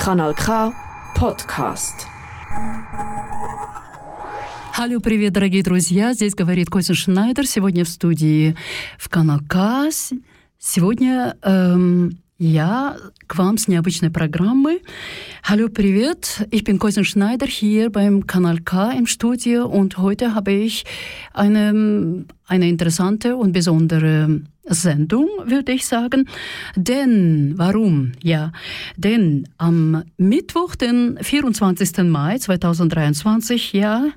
Kanal K Подкаст. Алло, привет, дорогие друзья. Здесь говорит Костя Шнайдер. Сегодня в студии в Канал К. Сегодня эм, я к вам с необычной программой. Hallo, привет. Ich bin Koisen Schneider hier beim Kanal K im Studio und heute habe ich eine, eine interessante und besondere Sendung, würde ich sagen. Denn, warum? Ja, denn am Mittwoch, den 24. Mai 2023, ja,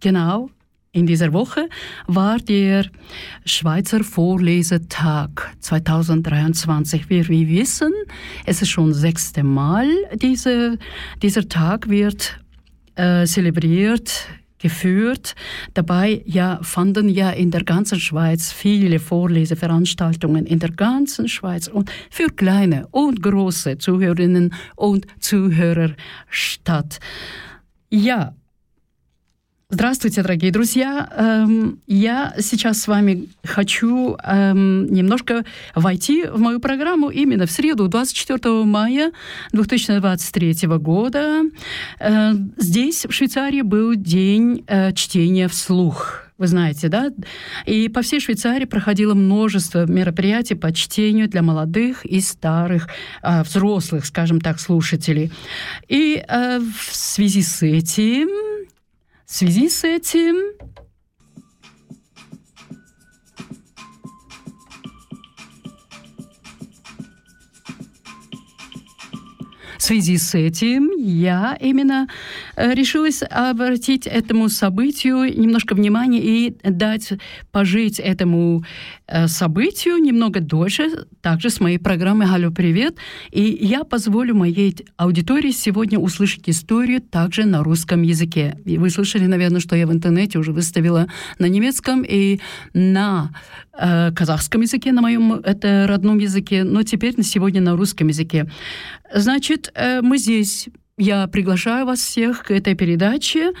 genau, in dieser Woche war der Schweizer Vorlesetag 2023. Wir, wir wissen, es ist schon das sechste Mal, diese, dieser Tag wird äh, zelebriert geführt. Dabei ja, fanden ja in der ganzen Schweiz viele Vorleseveranstaltungen in der ganzen Schweiz und für kleine und große Zuhörerinnen und Zuhörer statt. Ja, Здравствуйте, дорогие друзья. Эм, я сейчас с вами хочу эм, немножко войти в мою программу именно в среду, 24 мая 2023 года. Э, здесь, в Швейцарии, был день э, чтения вслух. Вы знаете, да? И по всей Швейцарии проходило множество мероприятий по чтению для молодых и старых, э, взрослых, скажем так, слушателей. И в связи с этим в связи с этим В связи с этим я именно решилась обратить этому событию немножко внимания и дать пожить этому э, событию немного дольше, также с моей программой «Алло, привет!». И я позволю моей аудитории сегодня услышать историю также на русском языке. И вы слышали, наверное, что я в интернете уже выставила на немецком и на э, казахском языке, на моем это родном языке, но теперь на сегодня на русском языке. Значит, э, мы здесь. Я приглашаю вас всех к этой передаче.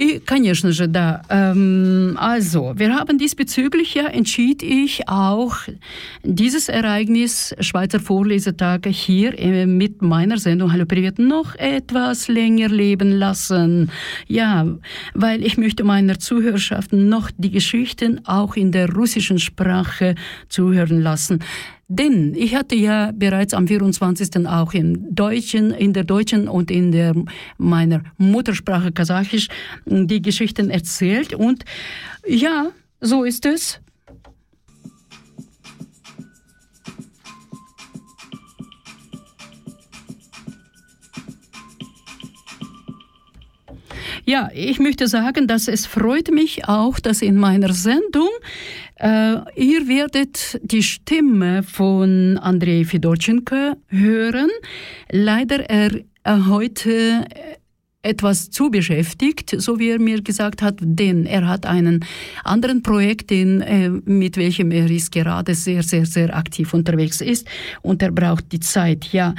И, конечно же, да. Ähm, also, wir haben diesbezüglich ja entschied ich auch dieses Ereignis Schweizer Vorlesetage hier äh, mit meiner Sendung Hallo Privat noch etwas länger leben lassen. Ja, weil ich möchte meiner Zuhörerschaft noch die Geschichten auch in der russischen Sprache zuhören lassen. Denn ich hatte ja bereits am 24. auch in Deutschen, in der deutschen und in der meiner Muttersprache Kasachisch die Geschichten erzählt und ja, so ist es. Ja, ich möchte sagen, dass es freut mich auch, dass in meiner Sendung äh, ihr werdet die Stimme von Andrei Fedorchenko hören. Leider er äh, heute etwas zu beschäftigt, so wie er mir gesagt hat, denn er hat einen anderen Projekt, den, äh, mit welchem er ist gerade sehr, sehr, sehr aktiv unterwegs ist und er braucht die Zeit. Ja,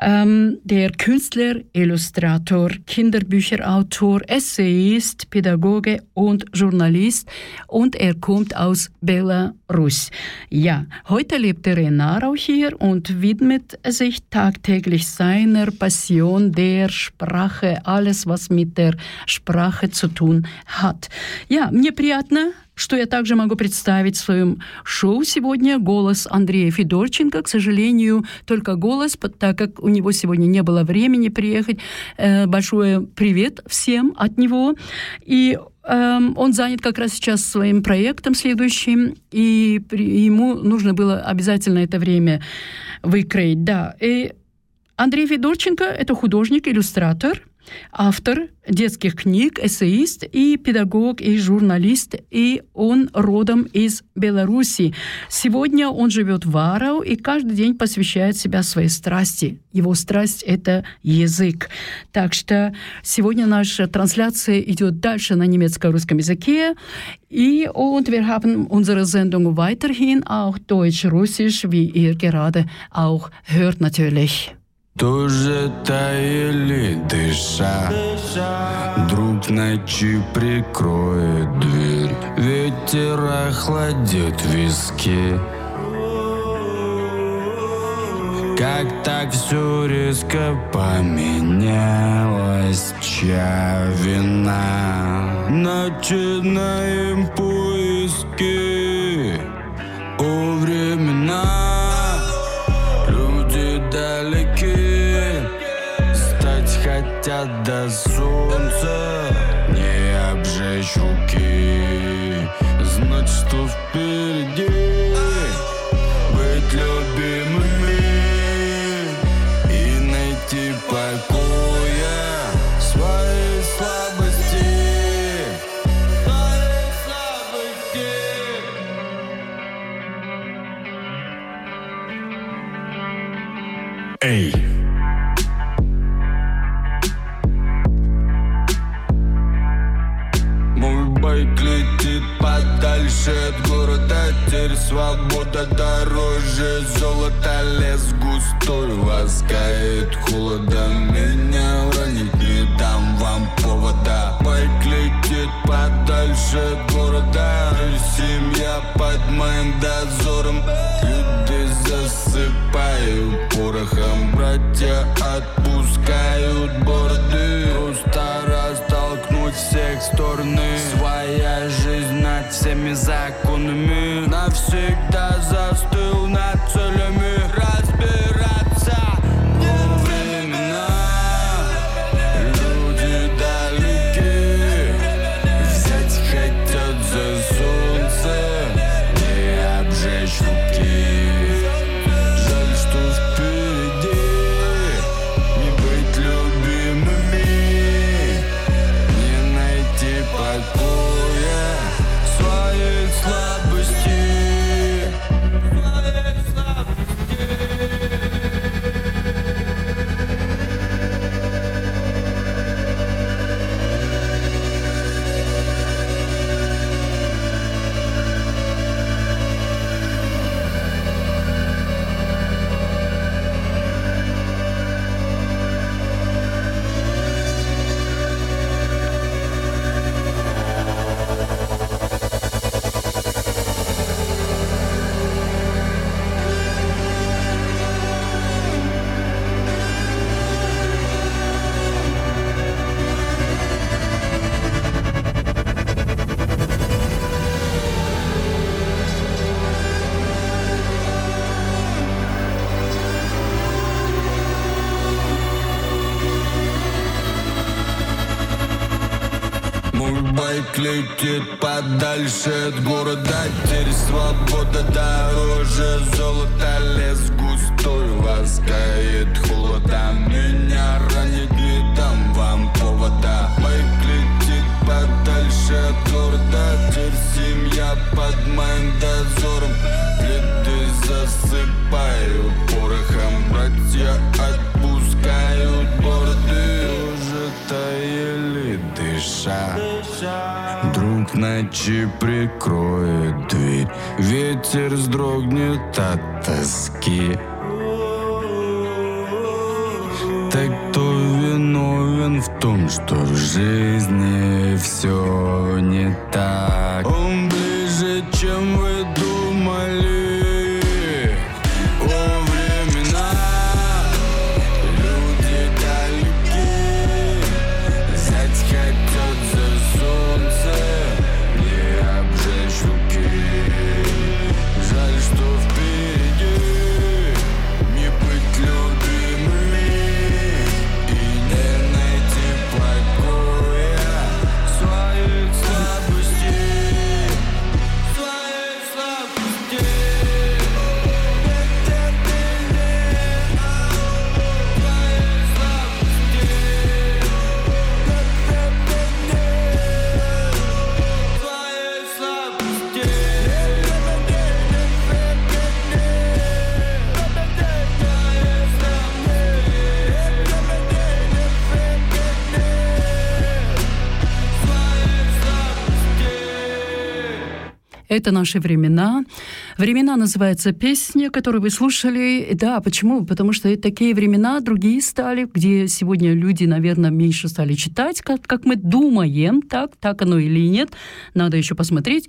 ähm, der Künstler, Illustrator, Kinderbücherautor, Essayist, Pädagoge und Journalist und er kommt aus Belarus. Ja, heute lebt er in Narau hier und widmet sich tagtäglich seiner Passion der Sprache, alles alles, was mit der Sprache zu tun hat. Ja, мне приятно что я также могу представить в своем шоу сегодня голос Андрея Федорченко. К сожалению, только голос, так как у него сегодня не было времени приехать. Э, большое привет всем от него. И эм, он занят как раз сейчас своим проектом следующим, и ему нужно было обязательно это время выкроить. Да. И Андрей Федорченко – это художник, иллюстратор, автор детских книг, эссеист и педагог и журналист, и он родом из Беларуси. Сегодня он живет в Варау и каждый день посвящает себя своей страсти. Его страсть — это язык. Так что сегодня наша трансляция идет дальше на немецко-русском языке. И und wir haben unsere Sendung weiterhin auch Deutsch-Russisch, wie ihr gerade auch hört natürlich. Тоже таяли дыша. Друг ночи прикроет дверь. Ветер охладит виски. Как так все резко поменялось? Чья вина? Начинаем поиски у времена. Люди далеки до солнца. Не обжечь руки. Знать, что впереди. Дальше от города. Теперь свобода дороже. Золото Лес густой ласкает. ночи прикроет дверь. Ветер сдрогнет от тоски. Так кто виновен в том, что в жизни все это наши времена. Времена называется песня, которую вы слушали. Да, почему? Потому что такие времена другие стали, где сегодня люди, наверное, меньше стали читать, как, как мы думаем, так, так оно или нет. Надо еще посмотреть.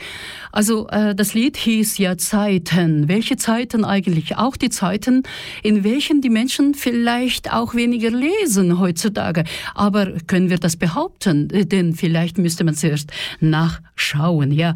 Also, das Lied hieß ja Zeiten. Welche Zeiten eigentlich? Auch die Zeiten, in welchen die Menschen vielleicht auch weniger lesen heutzutage. Aber können wir das behaupten? Denn vielleicht müsste man zuerst nachschauen, ja.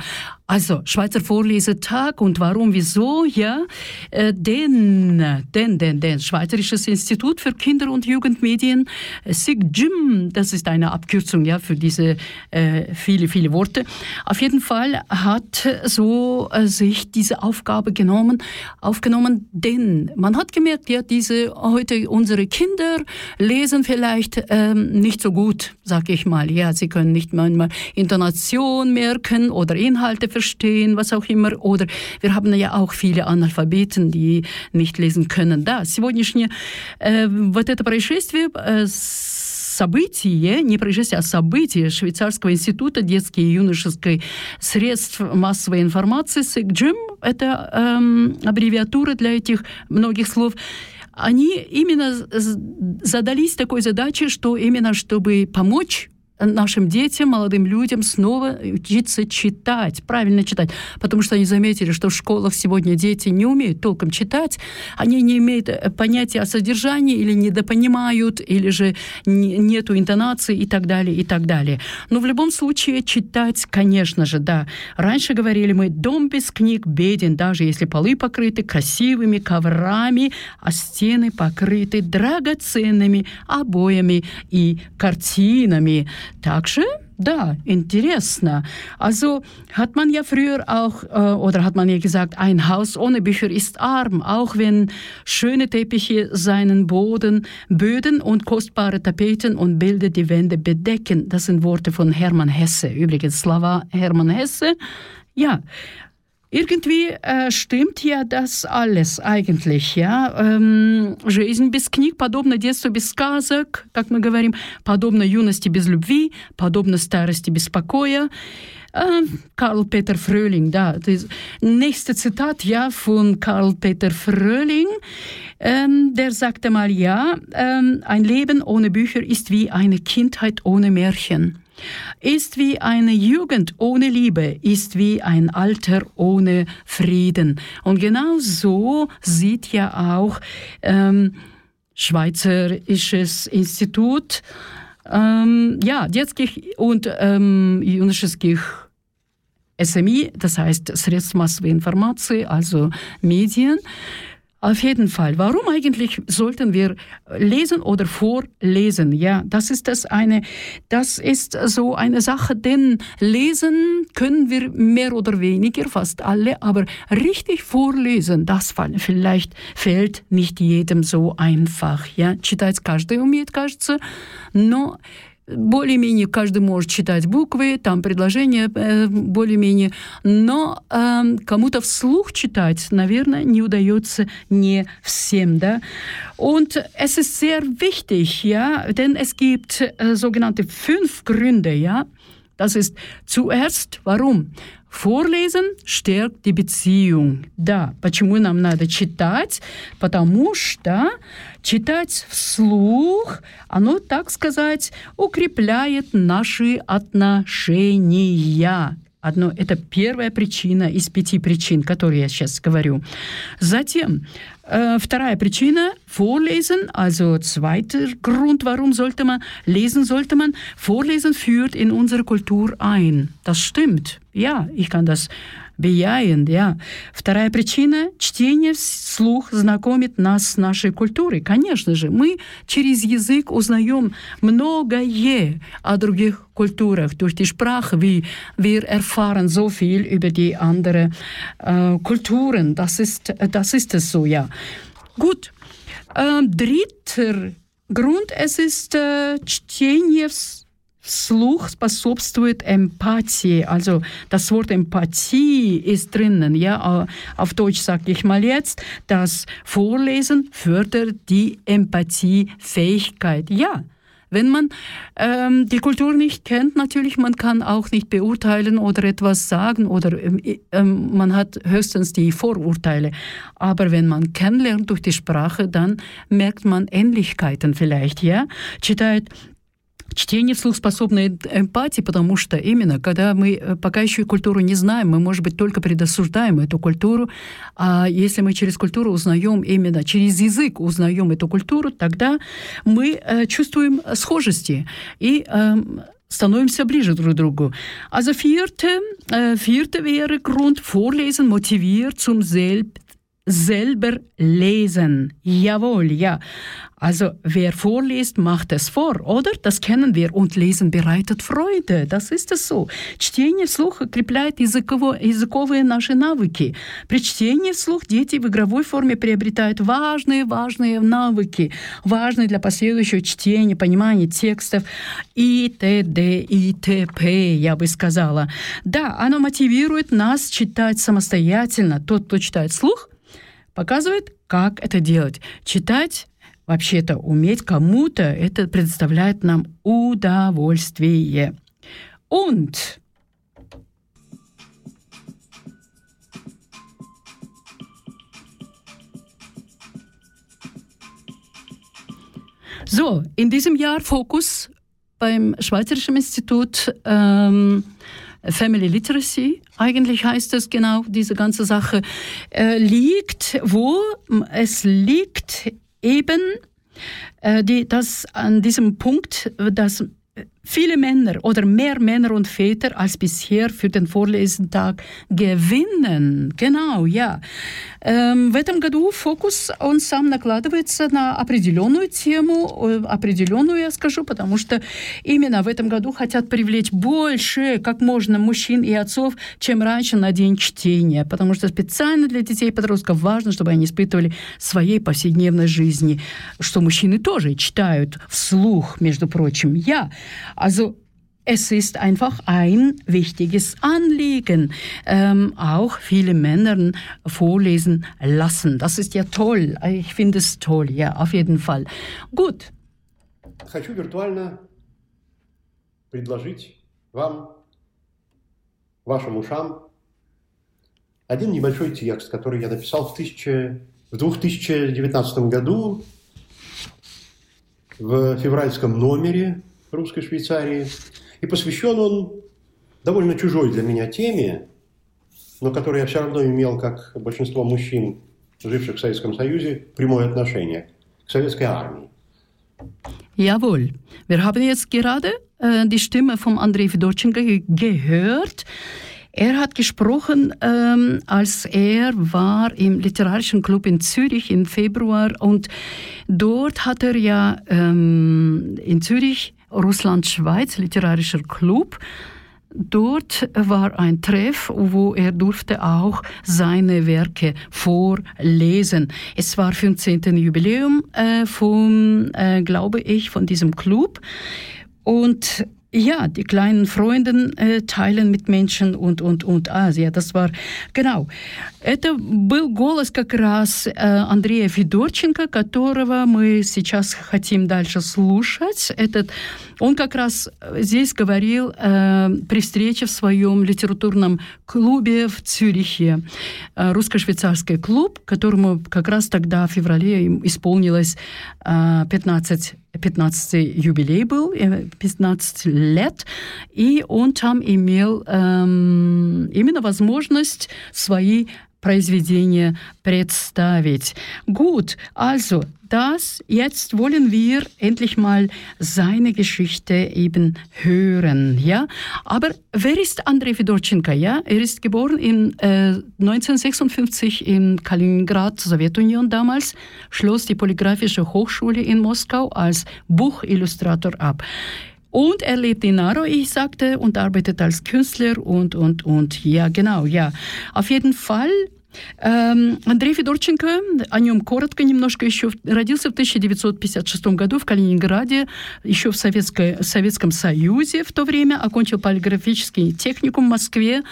Also, Schweizer Vorlesetag und warum, wieso, ja? Äh, denn, denn, denn, denn, Schweizerisches Institut für Kinder- und Jugendmedien, äh, SIGJIM, das ist eine Abkürzung, ja, für diese äh, viele, viele Worte. Auf jeden Fall hat so äh, sich diese Aufgabe genommen, aufgenommen, denn man hat gemerkt, ja, diese, heute unsere Kinder lesen vielleicht ähm, nicht so gut, sag ich mal, ja, sie können nicht manchmal Intonation merken oder Inhalte verstehen, was auch immer. Oder wir haben ja auch viele Analphabeten, die nicht lesen können. Да, сегодняшнее э, вот это происшествие э, событие, не происшествие, а событие Швейцарского института детской и юношеской средств массовой информации, СИГДЖИМ, это эм, аббревиатура для этих многих слов, они именно задались такой задачей, что именно чтобы помочь нашим детям, молодым людям снова учиться читать, правильно читать. Потому что они заметили, что в школах сегодня дети не умеют толком читать, они не имеют э, понятия о содержании или недопонимают, или же нету интонации и так далее, и так далее. Но в любом случае читать, конечно же, да. Раньше говорили мы, дом без книг беден, даже если полы покрыты красивыми коврами, а стены покрыты драгоценными обоями и картинами. Также da, интересно. Also hat man ja früher auch, äh, oder hat man ja gesagt, ein Haus ohne Bücher ist arm, auch wenn schöne Teppiche seinen Boden, Böden und kostbare Tapeten und Bilder die Wände bedecken. Das sind Worte von Hermann Hesse. Übrigens, Slava Hermann Hesse. Ja, Irgendwie äh, stimmt ja das alles eigentlich, ja. Эм, жизнь без книг подобна детству без сказок, как мы говорим, подобна юности без любви, подобна старости без покоя. Äh, Karl Peter Fröhling, da. Das nächste Zitat, ja, von Karl Peter Fröhling. Ähm, der sagte mal, ja, ähm, ein Leben ohne Bücher ist wie eine Kindheit ohne Märchen ist wie eine Jugend ohne Liebe, ist wie ein Alter ohne Frieden. Und genau so sieht ja auch ähm, Schweizerisches Institut, ähm, ja, детских und ähm, юношеских SMI, das heißt Средств массовой информации, also Medien, auf jeden Fall. Warum eigentlich sollten wir lesen oder vorlesen? Ja, das ist das eine, das ist so eine Sache, denn lesen können wir mehr oder weniger, fast alle, aber richtig vorlesen, das vielleicht fällt nicht jedem so einfach. Ja, читать каждый умеет, кажется, но более-менее каждый может читать буквы, там предложения э, более-менее, но э, кому-то вслух читать, наверное, не удается не всем, да. Und es ist sehr wichtig, ja, denn es gibt äh, sogenannte fünf Gründe, ja. Das ist zuerst, warum? Vorlesen stärkt die Beziehung. Да, почему нам надо читать? Потому что читать вслух, оно, так сказать, укрепляет наши отношения. Одно, это первая причина из пяти причин, которые я сейчас говорю. Затем Äh, вторая причина – Vorlesen, also zweiter Grund, warum sollte man lesen, sollte man Vorlesen führt in unsere Kultur ein. Das stimmt. Ja, ich kann das bejahen, ja. Вторая причина – чтение вслух знакомит нас с нашей культурой. Конечно же, мы через язык узнаем многое о других Kulturах. Durch die Sprache, wie wir erfahren so viel über die anderen äh, Kulturen. Das ist, das ist es so, ja. Gut. Äh, dritter Grund, es ist äh, чтение Вслух способствует эмпатии. Also das Wort Empathie ist drinnen. Ja, auf Deutsch sage ich mal jetzt, das Vorlesen fördert die Empathiefähigkeit. Ja, Wenn man ähm, die Kultur nicht kennt, natürlich, man kann auch nicht beurteilen oder etwas sagen oder ähm, ähm, man hat höchstens die Vorurteile. Aber wenn man kennenlernt durch die Sprache, dann merkt man Ähnlichkeiten vielleicht, ja. Читает Чтение вслух способно эмпатии, потому что именно, когда мы э, пока еще культуру не знаем, мы, может быть, только предосуждаем эту культуру, а если мы через культуру узнаем именно, через язык узнаем эту культуру, тогда мы э, чувствуем схожести и э, становимся ближе друг к другу. Also vierte, äh, vierte wäre Grund, Vorlesen motiviert zum Selbst selber lesen. Jawohl, ja. Also wer vorliest, macht es vor, oder? Das kennen wir. Und Lesen bereitet Freude. Das ist es so. Чтение вслух укрепляет языково, языковые наши навыки. При чтении вслух дети в игровой форме приобретают важные-важные навыки, важные для последующего чтения, понимания текстов и т.д. и т.п., я бы сказала. Да, оно мотивирует нас читать самостоятельно. Тот, кто читает вслух, показывает, как это делать. Читать вообще-то уметь кому-то, это предоставляет нам удовольствие. Und So, in diesem Jahr Fokus beim Schweizerischen Institut ähm, Family Literacy, eigentlich heißt es genau, diese ganze Sache, äh, liegt, wo es liegt eben, äh, die, dass an diesem Punkt, dass viele Männer oder mehr Männer und Väter als bisher für den Vorlesentag gewinnen. Genau, ja. В этом году фокус, он сам накладывается на определенную тему, определенную, я скажу, потому что именно в этом году хотят привлечь больше, как можно, мужчин и отцов, чем раньше на День чтения, потому что специально для детей и подростков важно, чтобы они испытывали своей повседнevной жизни, что мужчины тоже читают вслух, между прочим. Я Also es ist einfach ein wichtiges Anliegen, ähm, auch viele Männer vorlesen lassen. Das ist ja toll. Ich finde es toll, ja, auf jeden Fall. Gut. Хочу виртуально предложить вам, вашим ушам, один небольшой текст, который я написал в, тысяча, в 2019 году в февральском номере русской Швейцарии. И посвящен он довольно чужой для меня теме, но которой я все равно имел, как большинство мужчин, живших в Советском Союзе, прямое отношение к советской армии. Jawohl. Wir haben jetzt gerade äh, die Stimme von Andrei Fedorchenko gehört. Er hat gesprochen, ähm, als er war im Literarischen Club in Zürich im Februar und dort hat er ja ähm, in Zürich Russland-Schweiz Literarischer Club. Dort war ein Treff, wo er durfte auch seine Werke vorlesen. Es war 15. Jubiläum äh, vom, äh, glaube ich, von diesem Club. Und ja, die kleinen Freunde äh, teilen mit Menschen und, und, und. Ah, ja, das war, genau. Это был голос как раз э, Андрея Федорченко, которого мы сейчас хотим дальше слушать. Этот, он как раз здесь говорил э, при встрече в своем литературном клубе в Цюрихе. Э, русско-швейцарский клуб, которому как раз тогда в феврале исполнилось э, 15 15 юбилей был, 15 лет, и он там имел ähm, именно возможность свои произведения представить. Gut, also das, jetzt wollen wir endlich mal seine Geschichte eben hören, ja. Aber wer ist Andrei Fedorchenko, ja? Er ist geboren in äh, 1956 in Kaliningrad, Sowjetunion damals, schloss die Polygraphische Hochschule in Moskau als Buchillustrator ab. Und er lebt in Naro, ich sagte, und arbeitet als Künstler und, und, und. Ja, genau, ja. Auf jeden Fall Андрей Федорченко, о нем коротко немножко еще, родился в 1956 году в Калининграде, еще в Советской, Советском Союзе в то время, окончил полиграфический техникум в Москве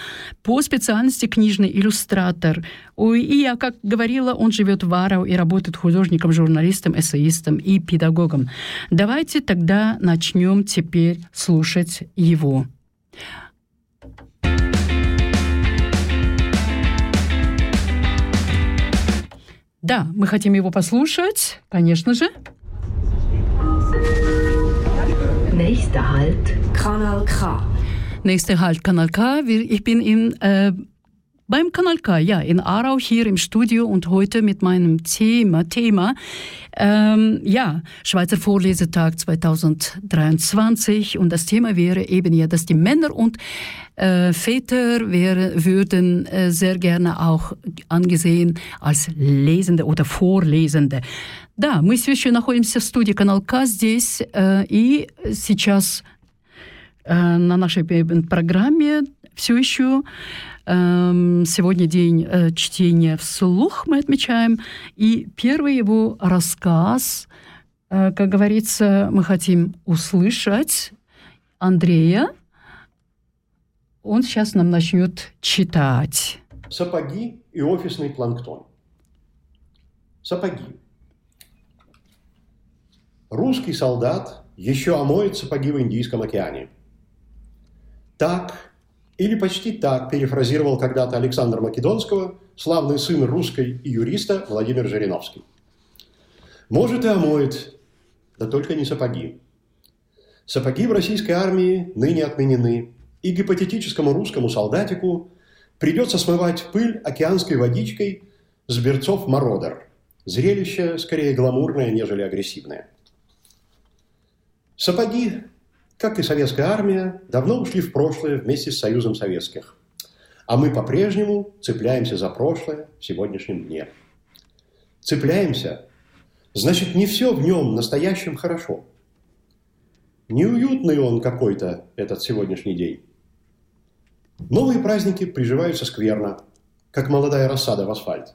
по специальности книжный иллюстратор. И я, как говорила, он живет в Арау и работает художником, журналистом, эссеистом и педагогом. Давайте тогда начнем теперь слушать его. Да, мы хотим его послушать, конечно же. Nächster Halt, Kanal K. Nächster Halt Kanal K. Ich bin in, äh, beim Kanal K, ja, in Aarau hier im Studio und heute mit meinem Thema, Thema ähm, ja, Schweizer Vorlesetag 2023 und das Thema wäre eben ja, dass die Männer und äh, Väter wäre, würden äh, sehr gerne auch angesehen als Lesende oder Vorlesende. Да, мы все еще находимся в студии Канал К здесь, э, и сейчас э, на нашей пе- программе все еще эм, сегодня день э, чтения вслух мы отмечаем. И первый его рассказ, э, как говорится, мы хотим услышать Андрея. Он сейчас нам начнет читать. Сапоги и офисный планктон. Сапоги. Русский солдат еще омоет сапоги в Индийском океане. Так или почти так перефразировал когда-то Александр Македонского, славный сын русской и юриста Владимир Жириновский. Может и омоет, да только не сапоги. Сапоги в российской армии ныне отменены, и гипотетическому русскому солдатику придется смывать пыль океанской водичкой с берцов Мародер. Зрелище скорее гламурное, нежели агрессивное. Сапоги, как и советская армия, давно ушли в прошлое вместе с Союзом Советских. А мы по-прежнему цепляемся за прошлое в сегодняшнем дне. Цепляемся, значит, не все в нем настоящем хорошо. Неуютный он какой-то, этот сегодняшний день. Новые праздники приживаются скверно, как молодая рассада в асфальт.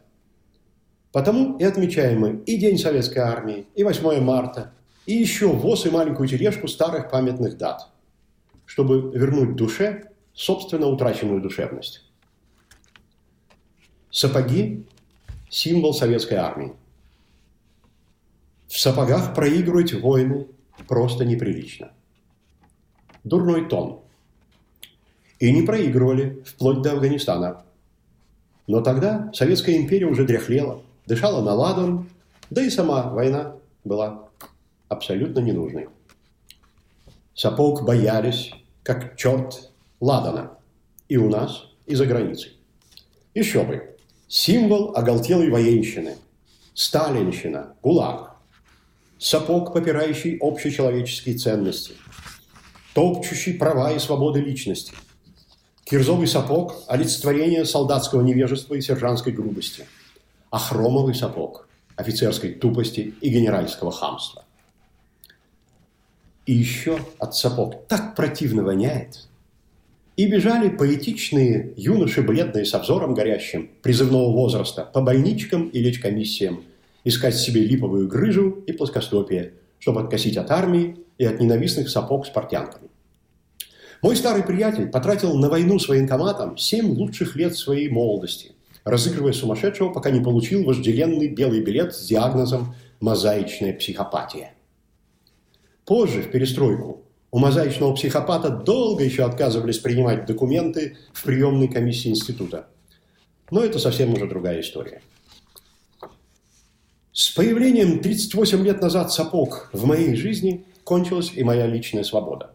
Потому и отмечаем мы и День Советской Армии, и 8 марта, и еще ВОЗ и маленькую тележку старых памятных дат, чтобы вернуть душе собственно утраченную душевность. Сапоги – символ Советской Армии. В сапогах проигрывать войны просто неприлично. Дурной тон. И не проигрывали вплоть до Афганистана. Но тогда Советская империя уже дряхлела, дышала на ладан, да и сама война была абсолютно ненужной. Сапог боялись, как черт ладана. И у нас, и за границей. Еще бы. Символ оголтелой военщины. Сталинщина, ГУЛАГ. Сапог, попирающий общечеловеческие ценности. Топчущий права и свободы личности. Кирзовый сапог – олицетворение солдатского невежества и сержантской грубости. А хромовый сапог – офицерской тупости и генеральского хамства. И еще от сапог так противно воняет. И бежали поэтичные юноши, бледные с обзором горящим, призывного возраста, по больничкам и лечкомиссиям, искать себе липовую грыжу и плоскостопие, чтобы откосить от армии и от ненавистных сапог с портянками. Мой старый приятель потратил на войну с военкоматом семь лучших лет своей молодости, разыгрывая сумасшедшего, пока не получил вожделенный белый билет с диагнозом «мозаичная психопатия». Позже, в перестройку, у мозаичного психопата долго еще отказывались принимать документы в приемной комиссии института. Но это совсем уже другая история. С появлением 38 лет назад сапог в моей жизни кончилась и моя личная свобода.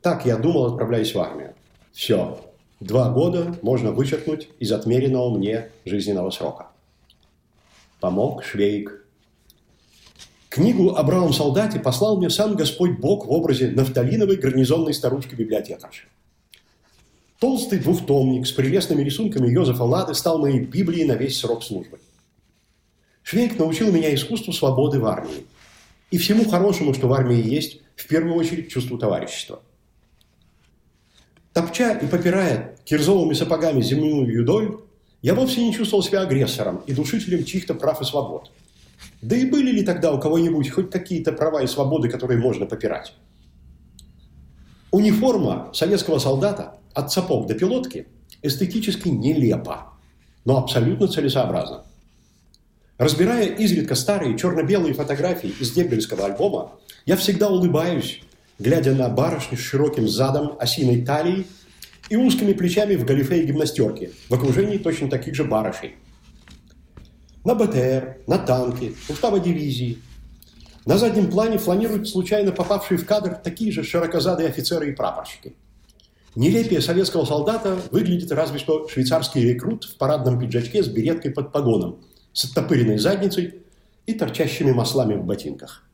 Так я думал, отправляясь в армию. Все, два года можно вычеркнуть из отмеренного мне жизненного срока. Помог Швейк. Книгу о бравом солдате послал мне сам Господь Бог в образе нафталиновой гарнизонной старушки-библиотекарши. Толстый двухтомник с прелестными рисунками Йозефа Лады стал моей Библией на весь срок службы. Швейк научил меня искусству свободы в армии. И всему хорошему, что в армии есть, в первую очередь чувству товарищества. Топча и попирая кирзовыми сапогами земную юдоль, Я вовсе не чувствовал себя агрессором и душителем чьих-то прав и свобод. Да и были ли тогда у кого-нибудь хоть какие-то права и свободы, которые можно попирать? Униформа советского солдата от сапог до пилотки эстетически нелепа, но абсолютно целесообразна. Разбирая изредка старые черно-белые фотографии из дебельского альбома, я всегда улыбаюсь, глядя на барышню с широким задом, осиной талией и узкими плечами в галифе и гимнастерке, в окружении точно таких же барышей. На БТР, на танке, у штаба дивизии. На заднем плане фланируют случайно попавшие в кадр такие же широкозадые офицеры и прапорщики. Нелепее советского солдата выглядит разве что швейцарский рекрут в парадном пиджачке с береткой под погоном, с оттопыренной задницей и торчащими маслами в ботинках.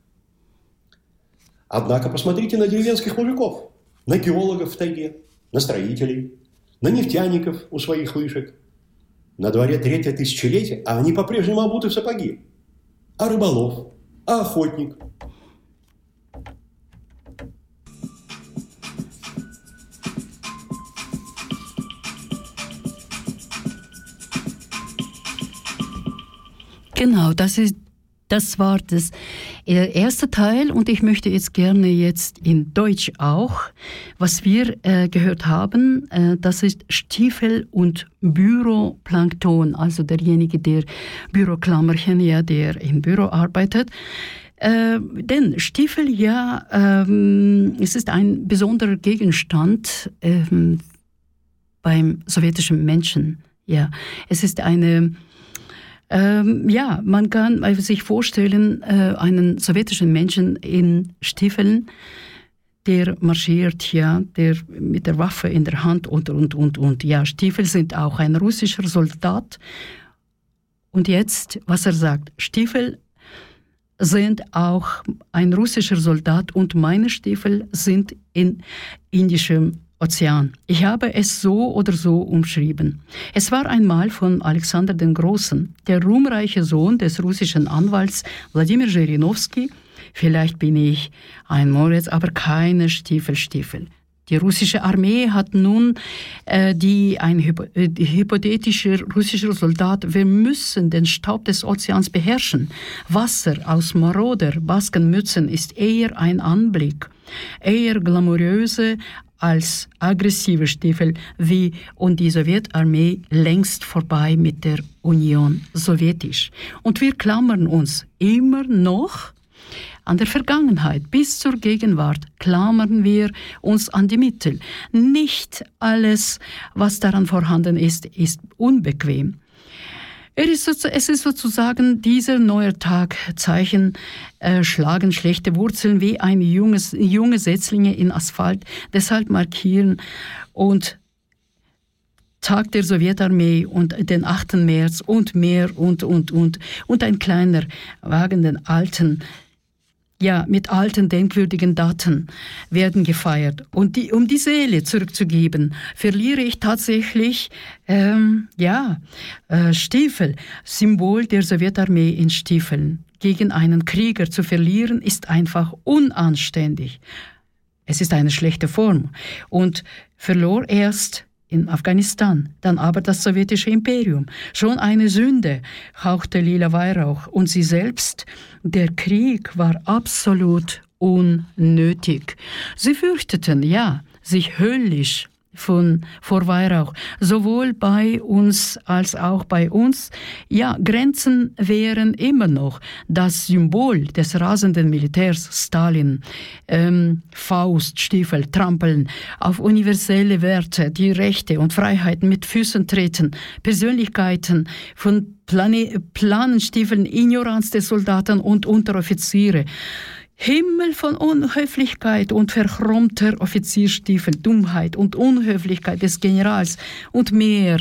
Однако посмотрите на деревенских мужиков, на геологов в тайге, на строителей, на нефтяников у своих вышек. На дворе третье тысячелетие, а они по-прежнему обуты в сапоги. А рыболов, а охотник. Genau, das ist das war das erste Teil und ich möchte jetzt gerne jetzt in Deutsch auch, was wir äh, gehört haben, äh, das ist Stiefel und Büroplankton, also derjenige, der Büroklammerchen, ja, der im Büro arbeitet. Äh, denn Stiefel, ja, ähm, es ist ein besonderer Gegenstand ähm, beim sowjetischen Menschen. Ja, es ist eine ähm, ja, man kann sich vorstellen, äh, einen sowjetischen Menschen in Stiefeln, der marschiert, ja, der mit der Waffe in der Hand und, und, und, und. Ja, Stiefel sind auch ein russischer Soldat. Und jetzt, was er sagt, Stiefel sind auch ein russischer Soldat und meine Stiefel sind in indischem Ozean. Ich habe es so oder so umschrieben. Es war einmal von Alexander den Großen, der ruhmreiche Sohn des russischen Anwalts Wladimir Zhirinovsky. Vielleicht bin ich ein Moritz, aber keine Stiefelstiefel. Die russische Armee hat nun äh, die ein äh, hypothetischer russischer Soldat, wir müssen den Staub des Ozeans beherrschen. Wasser aus maroder Baskenmützen ist eher ein Anblick, eher glamouröse als aggressive Stiefel wie und die Sowjetarmee längst vorbei mit der Union Sowjetisch. Und wir klammern uns immer noch an der Vergangenheit bis zur Gegenwart klammern wir uns an die Mittel. Nicht alles, was daran vorhanden ist, ist unbequem. Es ist sozusagen dieser neue Tagzeichen äh, schlagen schlechte Wurzeln wie ein junges, junge Setzlinge in Asphalt, deshalb markieren und Tag der Sowjetarmee und den 8. März und mehr und, und, und. Und ein kleiner Wagen den alten ja, mit alten, denkwürdigen Daten werden gefeiert. Und die, um die Seele zurückzugeben, verliere ich tatsächlich, ähm, ja, äh, Stiefel, Symbol der Sowjetarmee in Stiefeln. Gegen einen Krieger zu verlieren, ist einfach unanständig. Es ist eine schlechte Form und verlor erst in Afghanistan, dann aber das sowjetische Imperium. Schon eine Sünde hauchte Lila Weihrauch und sie selbst, der Krieg war absolut unnötig. Sie fürchteten, ja, sich höllisch von, Weihrauch, sowohl bei uns als auch bei uns. Ja, Grenzen wären immer noch das Symbol des rasenden Militärs Stalin. Ähm, Faust, Stiefel, Trampeln auf universelle Werte, die Rechte und Freiheiten mit Füßen treten, Persönlichkeiten von Plane Planenstiefeln, Ignoranz der Soldaten und Unteroffiziere. Himmel von Unhöflichkeit und verchromter Offizierstiefel, Dummheit und Unhöflichkeit des Generals und mehr.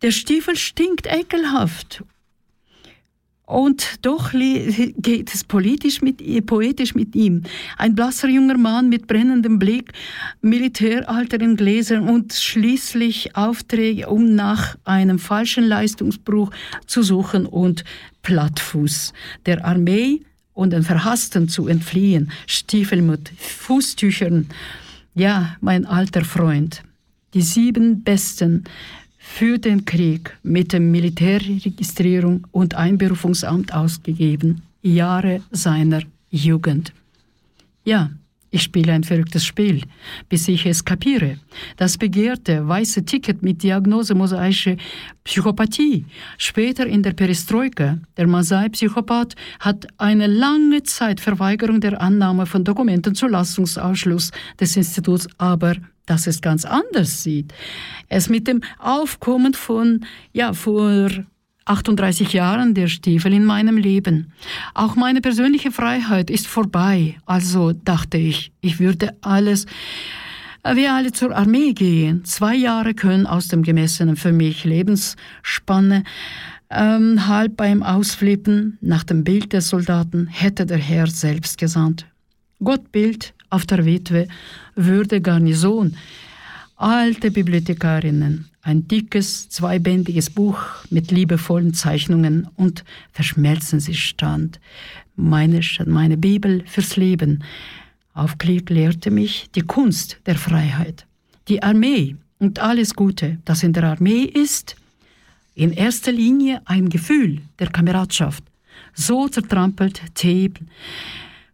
Der Stiefel stinkt ekelhaft. Und doch geht es politisch mit, poetisch mit ihm. Ein blasser junger Mann mit brennendem Blick, Militäralter in Gläsern und schließlich Aufträge, um nach einem falschen Leistungsbruch zu suchen und Plattfuß der Armee und den Verhassten zu entfliehen, Stiefel mit Fußtüchern. Ja, mein alter Freund, die sieben besten für den Krieg mit dem Militärregistrierung und Einberufungsamt ausgegeben, Jahre seiner Jugend. Ja, ich spiele ein verrücktes Spiel, bis ich es kapiere. Das begehrte weiße Ticket mit Diagnose mosaische Psychopathie. Später in der Perestroika, der Masai-Psychopath hat eine lange Zeit Verweigerung der Annahme von Dokumenten Zulassungsausschluss des Instituts, aber dass es ganz anders sieht. Es mit dem Aufkommen von, ja, vor 38 Jahren der Stiefel in meinem Leben. Auch meine persönliche Freiheit ist vorbei. Also dachte ich, ich würde alles, wir alle zur Armee gehen. Zwei Jahre können aus dem gemessenen für mich Lebensspanne ähm, halb beim Ausflippen nach dem Bild des Soldaten hätte der Herr selbst gesandt. Gottbild auf der Witwe, Würde Garnison, alte Bibliothekarinnen, ein dickes, zweibändiges Buch mit liebevollen Zeichnungen und verschmelzen sie stand. Meine, meine Bibel fürs Leben. Aufklebt lehrte mich die Kunst der Freiheit. Die Armee und alles Gute, das in der Armee ist, in erster Linie ein Gefühl der Kameradschaft. So zertrampelt Tee,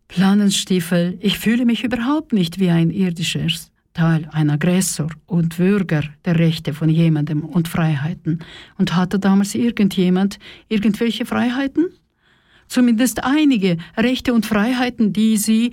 Planenstiefel, ich fühle mich überhaupt nicht wie ein irdischer Teil, ein Aggressor und Bürger der Rechte von jemandem und Freiheiten. Und hatte damals irgendjemand irgendwelche Freiheiten? Zumindest einige Rechte und Freiheiten, die sie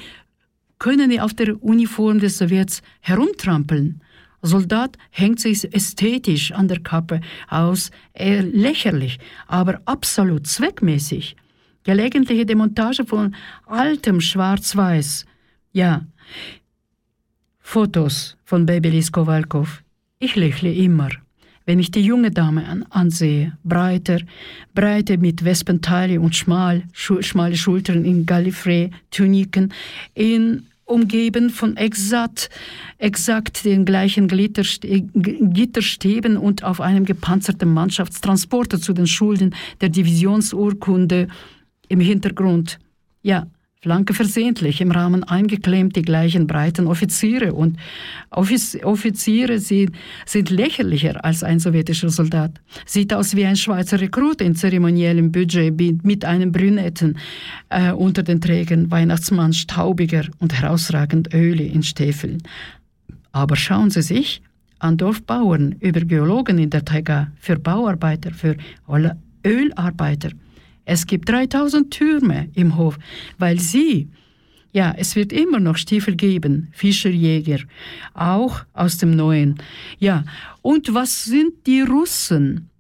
können auf der Uniform des Sowjets herumtrampeln. Soldat hängt sich ästhetisch an der Kappe aus, eher lächerlich, aber absolut zweckmäßig. Gelegentliche Demontage von altem Schwarz-Weiß. Ja, Fotos von Babylis Kowalkow. Ich lächle immer, wenn ich die junge Dame an, ansehe. Breiter, breite mit Wespenteile und schmal, schu schmale Schultern in Gallifrey-Tuniken, in umgeben von exakt, exakt den gleichen Gitterstäben und auf einem gepanzerten Mannschaftstransporter zu den Schulden der Divisionsurkunde im Hintergrund. Ja, Flanke versehentlich im Rahmen eingeklemmt die gleichen breiten Offiziere und Offiz Offiziere sind, sind lächerlicher als ein sowjetischer Soldat. Sieht aus wie ein Schweizer Rekrut in zeremoniellem Budget mit einem Brünetten äh, unter den Trägern, Weihnachtsmann staubiger und herausragend Öle in Stiefeln. Aber schauen Sie sich an Dorfbauern über Geologen in der Taiga, für Bauarbeiter, für Ölarbeiter – es gibt 3000 Türme im Hof, weil sie, ja, es wird immer noch Stiefel geben, Fischerjäger, auch aus dem Neuen. Ja, und was sind die Russen?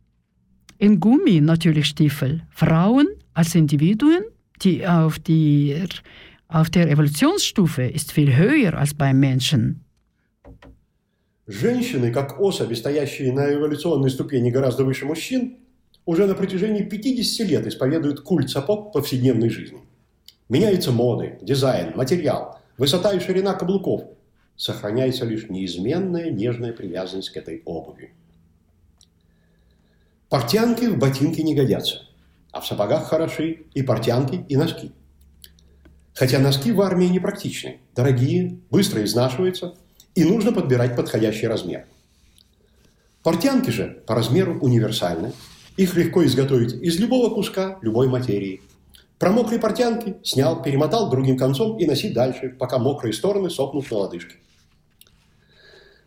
In Gummi natürlich Stiefel. Frauen als Individuen, die auf, die, auf der Evolutionsstufe ist viel höher als beim Menschen. Женщины, как особи, стоящие на эволюционной ступени гораздо выше мужчин, уже на протяжении 50 лет исповедуют культ сапог повседневной жизни. Меняются моды, дизайн, материал, высота и ширина каблуков. Сохраняется лишь неизменная нежная привязанность к этой обуви. Портянки в ботинки не годятся, а в сапогах хороши и портянки, и носки. Хотя носки в армии непрактичны, дорогие, быстро изнашиваются, и нужно подбирать подходящий размер. Портянки же по размеру универсальны, их легко изготовить из любого куска, любой материи. Промокли портянки снял, перемотал другим концом и носить дальше, пока мокрые стороны сохнут на лодыжке.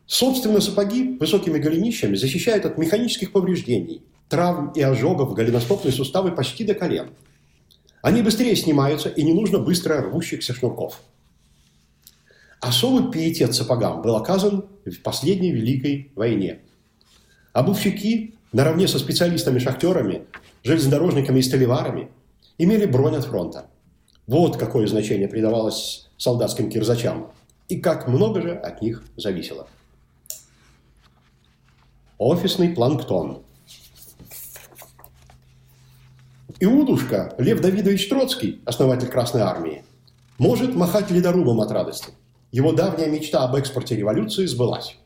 Собственно, сапоги высокими голенищами защищают от механических повреждений, травм и ожогов голеностопные суставы почти до колен. Они быстрее снимаются, и не нужно быстро рвущихся шнурков. Особый пиетет сапогам был оказан в последней Великой войне. Обувщики наравне со специалистами-шахтерами, железнодорожниками и столеварами, имели бронь от фронта. Вот какое значение придавалось солдатским кирзачам, и как много же от них зависело. Офисный планктон. Иудушка Лев Давидович Троцкий, основатель Красной Армии, может махать ледорубом от радости. Его давняя мечта об экспорте революции сбылась.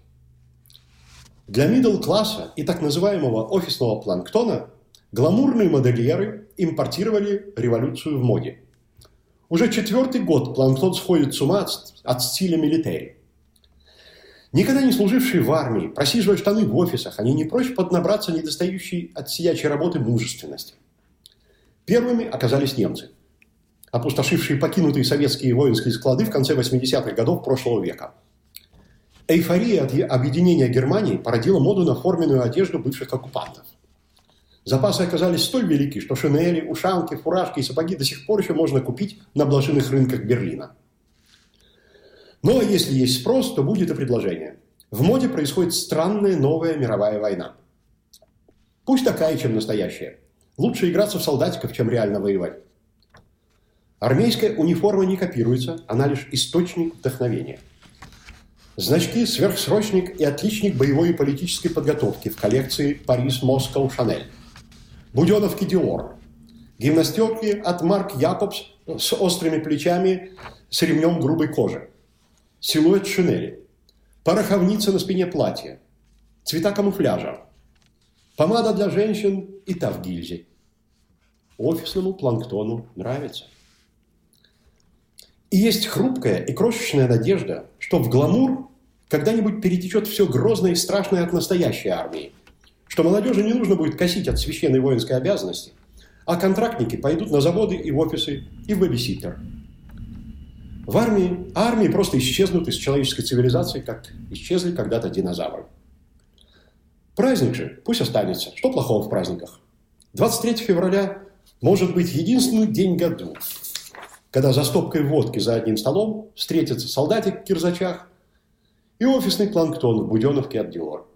Для middle-класса и так называемого офисного планктона гламурные модельеры импортировали революцию в моде. Уже четвертый год планктон сходит с ума от, от стиля милитари. Никогда не служившие в армии, просиживая штаны в офисах, они не прочь поднабраться недостающей от сидячей работы мужественности. Первыми оказались немцы, опустошившие покинутые советские воинские склады в конце 80-х годов прошлого века. Эйфория от объединения Германии породила моду на форменную одежду бывших оккупантов. Запасы оказались столь велики, что шинели, ушанки, фуражки и сапоги до сих пор еще можно купить на блошиных рынках Берлина. Но если есть спрос, то будет и предложение. В моде происходит странная новая мировая война. Пусть такая, чем настоящая. Лучше играться в солдатиков, чем реально воевать. Армейская униформа не копируется, она лишь источник вдохновения. Значки «Сверхсрочник» и «Отличник боевой и политической подготовки» в коллекции «Парис, Москва, Шанель». Буденовки «Диор». Гимнастерки от Марк Якобс с острыми плечами с ремнем грубой кожи силуэт шинели, пороховница на спине платья, цвета камуфляжа, помада для женщин и та в гильзе. Офисному планктону нравится. И есть хрупкая и крошечная надежда, что в гламур когда-нибудь перетечет все грозное и страшное от настоящей армии, что молодежи не нужно будет косить от священной воинской обязанности, а контрактники пойдут на заводы и в офисы, и в бэбиситер – в армии, армии просто исчезнут из человеческой цивилизации, как исчезли когда-то динозавры. Праздник же пусть останется. Что плохого в праздниках? 23 февраля может быть единственный день году, когда за стопкой водки за одним столом встретятся солдатик в кирзачах и офисный планктон в буденовке от Диор.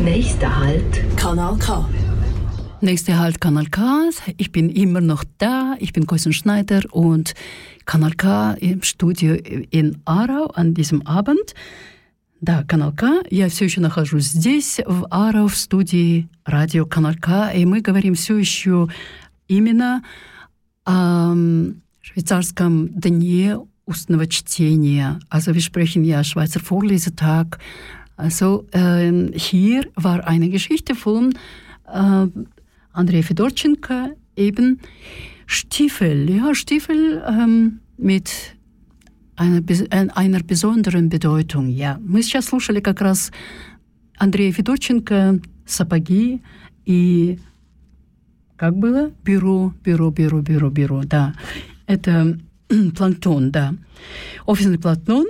Nächster Halt. Kanal K. Nächste Halt Kanal K. Ich bin immer noch da. Ich bin Koisen Schneider und Kanal K im Studio in Арау an diesem Abend. Да, Канал К. Я все еще нахожусь здесь, в Арау, в студии радио Канал К. И мы говорим все еще именно о швейцарском дне устного чтения. Also wir sprechen ja Schweizer Vorlesetag. Also äh, hier war eine Geschichte von äh, Andrei Fedorchenko eben Stiefel, ja, Stiefel ähm, mit einer, einer besonderen Bedeutung. Ja, мы сейчас слушали как раз Андрея Федорченко «Сапоги» и как было? Бюро, бюро, бюро, бюро, бюро, да. Это планктон, да. Офисный планктон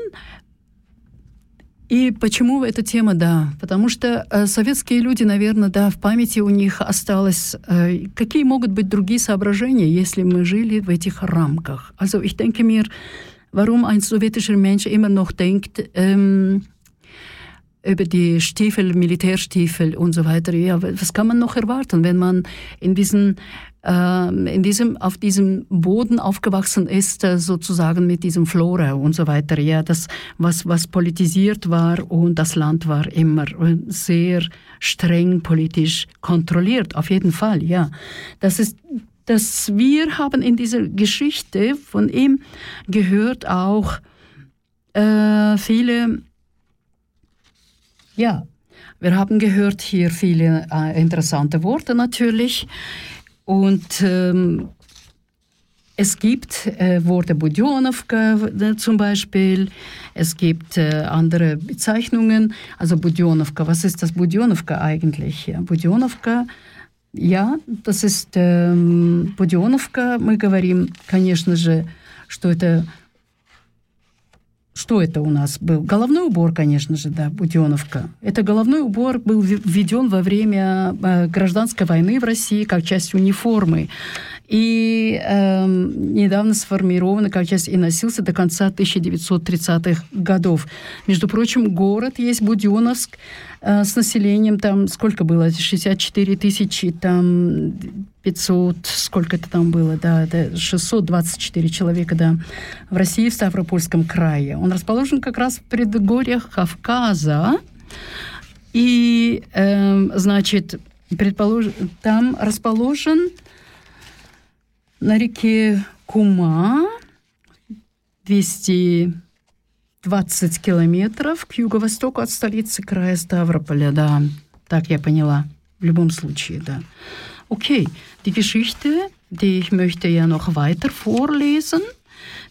и почему эта тема, да? Потому что э, советские люди, наверное, да, в памяти у них осталось, э, какие могут быть другие соображения, если мы жили в этих рамках. Also ich denke mir, warum ein sowjetischer Mensch immer noch denkt, ähm, über die Stiefel, Militärstiefel und so weiter. Ja, was kann man noch erwarten, wenn man in diesen ähm, in diesem, auf diesem Boden aufgewachsen ist, äh, sozusagen mit diesem Flora und so weiter. Ja, das, was, was politisiert war und das Land war immer sehr streng politisch kontrolliert, auf jeden Fall, ja. Das ist, dass wir haben in dieser Geschichte von ihm gehört auch äh, viele, ja, wir haben gehört hier viele äh, interessante Worte natürlich. Und ähm, es gibt äh, Worte Budjonovka äh, zum Beispiel, es gibt äh, andere Bezeichnungen. Also Budjonovka, was ist das Budjonovka eigentlich? Ja, Буденовка, ja, das ist ähm, Буденовка. Мы говорим, конечно же, что это что это у нас был? Головной убор, конечно же, да, Буденовка. Это головной убор был введен во время э, гражданской войны в России как часть униформы. И э, недавно сформирован как часть и носился до конца 1930-х годов. Между прочим, город есть Буденовск э, с населением там сколько было? 64 тысячи, там 500, сколько это там было, да, это 624 человека, да, в России, в Ставропольском крае. Он расположен как раз в предгорьях Кавказа, и, э, значит, предположим, там расположен на реке Кума 220 километров к юго-востоку от столицы края Ставрополя, да, так я поняла, в любом случае, да. Okay, die Geschichte, die ich möchte ja noch weiter vorlesen,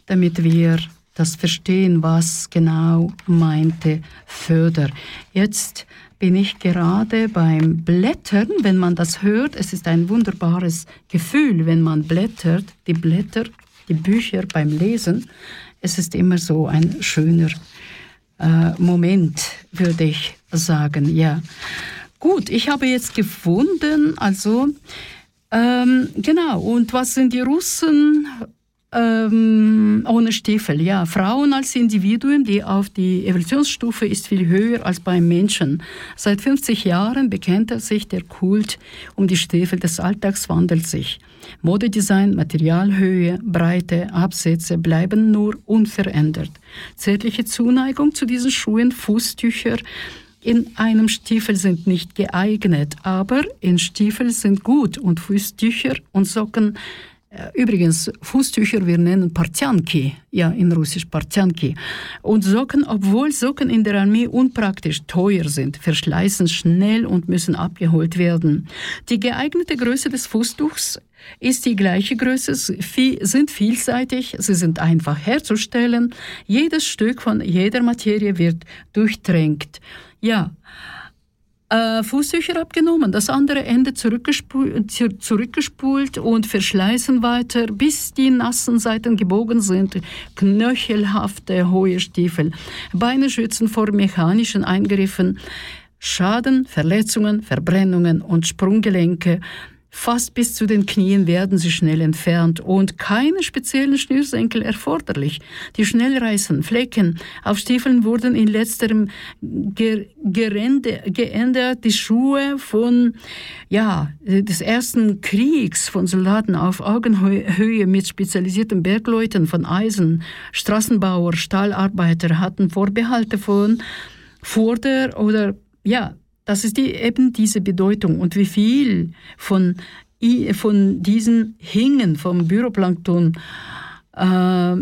damit wir das Verstehen, was genau meinte Föder. Jetzt bin ich gerade beim Blättern, wenn man das hört. Es ist ein wunderbares Gefühl, wenn man blättert, die Blätter, die Bücher beim Lesen. Es ist immer so ein schöner äh, Moment, würde ich sagen, ja. Gut, ich habe jetzt gefunden, also ähm, genau, und was sind die Russen ähm, ohne Stiefel? Ja, Frauen als Individuen, die auf die Evolutionsstufe ist viel höher als beim Menschen. Seit 50 Jahren bekennt er sich der Kult um die Stiefel des Alltags wandelt sich. Modedesign, Materialhöhe, Breite, Absätze bleiben nur unverändert. Zärtliche Zuneigung zu diesen Schuhen, Fußtücher, in einem Stiefel sind nicht geeignet, aber in Stiefel sind gut und Fußtücher und Socken Übrigens, Fußtücher, wir nennen Partjanki, ja, in Russisch Partjanki. Und Socken, obwohl Socken in der Armee unpraktisch teuer sind, verschleißen schnell und müssen abgeholt werden. Die geeignete Größe des Fußtuchs ist die gleiche Größe, sind vielseitig, sie sind einfach herzustellen. Jedes Stück von jeder Materie wird durchtränkt. Ja, äh, abgenommen, das andere Ende zurückgespult und verschleißen weiter, bis die nassen Seiten gebogen sind. Knöchelhafte hohe Stiefel. Beine schützen vor mechanischen Eingriffen. Schaden, Verletzungen, Verbrennungen und Sprunggelenke Fast bis zu den Knien werden sie schnell entfernt und keine speziellen Schnürsenkel erforderlich. Die Schnellreißen, Flecken auf Stiefeln wurden in letzterem Gerende, geändert. Die Schuhe von, ja, des ersten Kriegs von Soldaten auf Augenhöhe mit spezialisierten Bergleuten von Eisen, Straßenbauer, Stahlarbeiter hatten Vorbehalte von Vorder- oder ja, das ist die, eben diese Bedeutung. Und wie viel von, von diesen Hingen vom Büroplankton äh,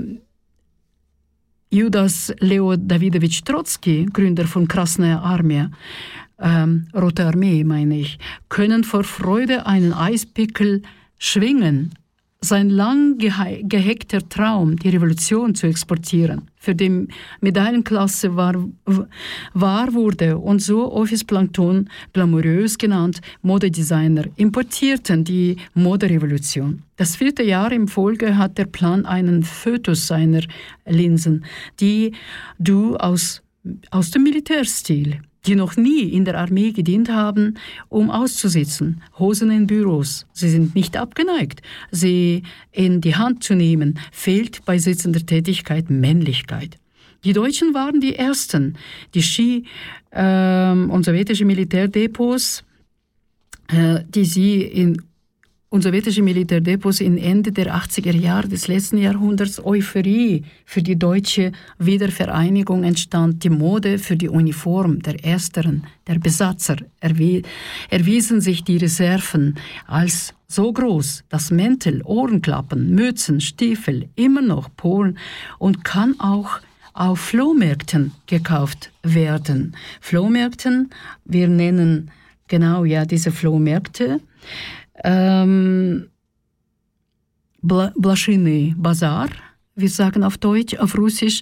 Judas Leo Davidovich Trotzki, Gründer von Krasnaya Armee, ähm, Rote Armee meine ich, können vor Freude einen Eispickel schwingen sein lang geheckter Traum, die Revolution zu exportieren, für die Medaillenklasse war, wahr wurde und so Office Plankton, glamourös genannt, Modedesigner, importierten die Moderevolution. Das vierte Jahr im Folge hat der Plan einen Fötus seiner Linsen, die du aus, aus dem Militärstil die noch nie in der Armee gedient haben, um auszusitzen. Hosen in Büros. Sie sind nicht abgeneigt, sie in die Hand zu nehmen. Fehlt bei sitzender Tätigkeit Männlichkeit. Die Deutschen waren die Ersten, die Ski ähm, und sowjetische Militärdepots, äh, die sie in und sowjetische Militärdepots in Ende der 80er Jahre des letzten Jahrhunderts Euphorie für die deutsche Wiedervereinigung entstand, die Mode für die Uniform der Ersteren, der Besatzer, erwie erwiesen sich die Reserven als so groß, dass Mäntel, Ohrenklappen, Mützen, Stiefel immer noch Polen und kann auch auf Flohmärkten gekauft werden. Flohmärkten, wir nennen genau ja diese Flohmärkte, ähm, Blaschiny Bazar, wir sagen auf Deutsch, auf Russisch.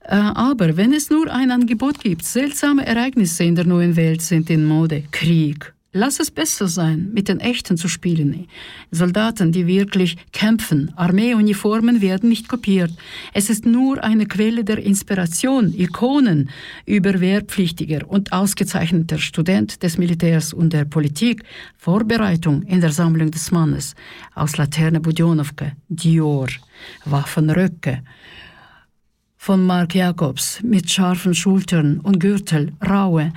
Äh, aber wenn es nur ein Angebot gibt, seltsame Ereignisse in der neuen Welt sind in Mode. Krieg, Lass es besser sein, mit den Echten zu spielen. Soldaten, die wirklich kämpfen. Armeeuniformen werden nicht kopiert. Es ist nur eine Quelle der Inspiration, Ikonen über wehrpflichtiger und ausgezeichneter Student des Militärs und der Politik. Vorbereitung in der Sammlung des Mannes. Aus Laterne Budjonovka, Dior, Waffenröcke von Mark Jacobs mit scharfen Schultern und Gürtel, raue,